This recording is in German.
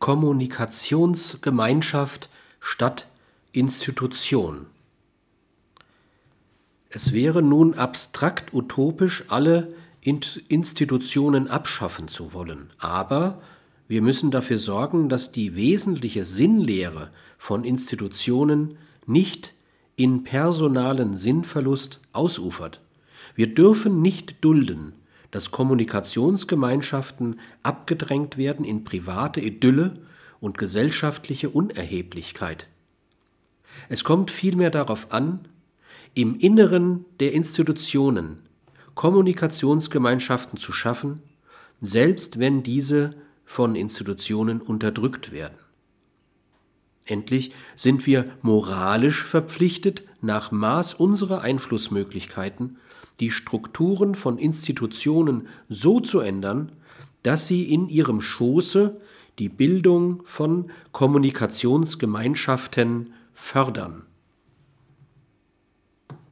Kommunikationsgemeinschaft statt Institution. Es wäre nun abstrakt utopisch, alle Institutionen abschaffen zu wollen, aber wir müssen dafür sorgen, dass die wesentliche Sinnlehre von Institutionen nicht in personalen Sinnverlust ausufert. Wir dürfen nicht dulden, dass Kommunikationsgemeinschaften abgedrängt werden in private Idylle und gesellschaftliche Unerheblichkeit. Es kommt vielmehr darauf an, im Inneren der Institutionen Kommunikationsgemeinschaften zu schaffen, selbst wenn diese von Institutionen unterdrückt werden. Endlich sind wir moralisch verpflichtet, nach Maß unserer Einflussmöglichkeiten die Strukturen von Institutionen so zu ändern, dass sie in ihrem Schoße die Bildung von Kommunikationsgemeinschaften fördern